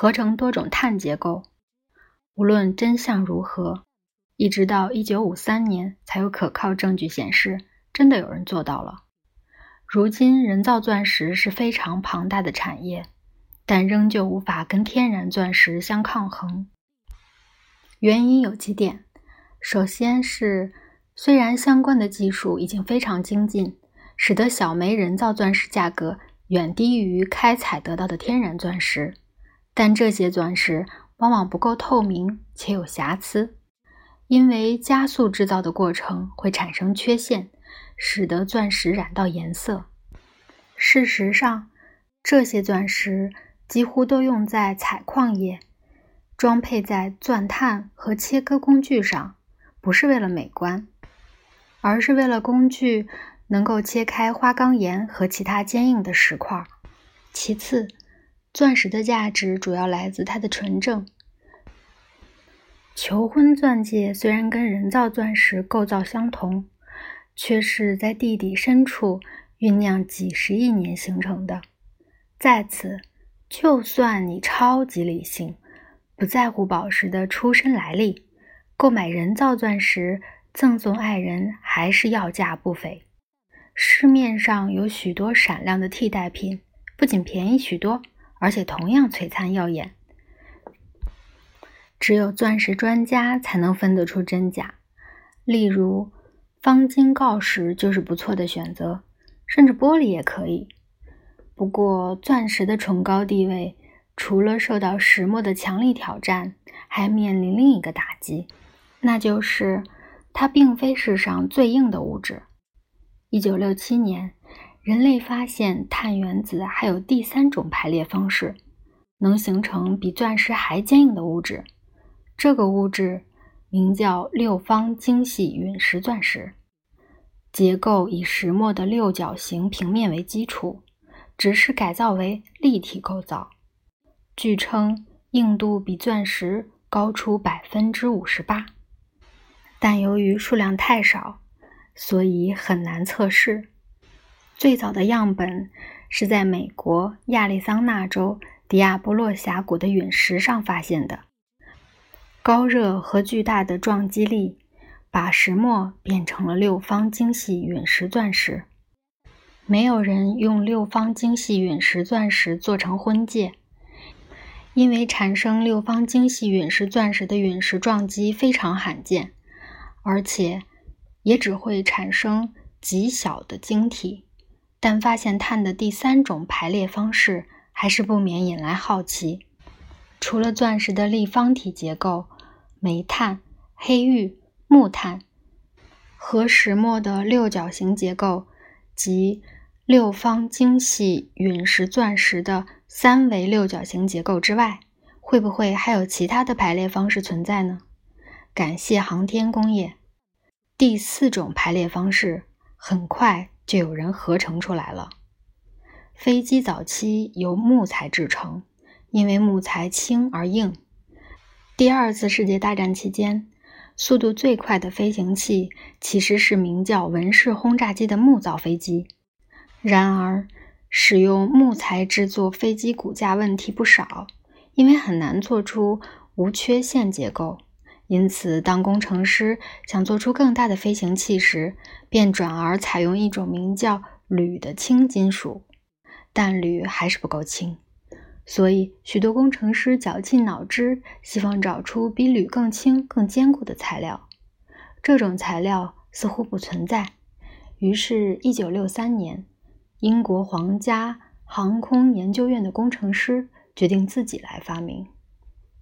合成多种碳结构。无论真相如何，一直到1953年才有可靠证据显示，真的有人做到了。如今，人造钻石是非常庞大的产业，但仍旧无法跟天然钻石相抗衡。原因有几点：首先是虽然相关的技术已经非常精进，使得小枚人造钻石价格远低于开采得到的天然钻石，但这些钻石。往往不够透明且有瑕疵，因为加速制造的过程会产生缺陷，使得钻石染到颜色。事实上，这些钻石几乎都用在采矿业，装配在钻探和切割工具上，不是为了美观，而是为了工具能够切开花岗岩和其他坚硬的石块。其次，钻石的价值主要来自它的纯正。求婚钻戒虽然跟人造钻石构造相同，却是在地底深处酝酿几十亿年形成的。在此，就算你超级理性，不在乎宝石的出身来历，购买人造钻石赠送爱人还是要价不菲。市面上有许多闪亮的替代品，不仅便宜许多，而且同样璀璨耀眼。只有钻石专家才能分得出真假。例如，方金锆石就是不错的选择，甚至玻璃也可以。不过，钻石的崇高地位，除了受到石墨的强力挑战，还面临另一个打击，那就是它并非世上最硬的物质。一九六七年，人类发现碳原子还有第三种排列方式，能形成比钻石还坚硬的物质。这个物质名叫六方精细陨石钻石，结构以石墨的六角形平面为基础，只是改造为立体构造。据称硬度比钻石高出百分之五十八，但由于数量太少，所以很难测试。最早的样本是在美国亚利桑那州迪亚波洛峡谷的陨石上发现的。高热和巨大的撞击力把石墨变成了六方精细陨石钻石。没有人用六方精细陨石钻石做成婚戒，因为产生六方精细陨石钻石的陨石撞击非常罕见，而且也只会产生极小的晶体。但发现碳的第三种排列方式还是不免引来好奇。除了钻石的立方体结构，煤炭、黑玉、木炭和石墨的六角形结构及六方精细陨石钻石的三维六角形结构之外，会不会还有其他的排列方式存在呢？感谢航天工业，第四种排列方式很快就有人合成出来了。飞机早期由木材制成，因为木材轻而硬。第二次世界大战期间，速度最快的飞行器其实是名叫文氏轰炸机的木造飞机。然而，使用木材制作飞机骨架问题不少，因为很难做出无缺陷结构。因此，当工程师想做出更大的飞行器时，便转而采用一种名叫铝的轻金属，但铝还是不够轻。所以，许多工程师绞尽脑汁，希望找出比铝更轻、更坚固的材料。这种材料似乎不存在。于是，1963年，英国皇家航空研究院的工程师决定自己来发明。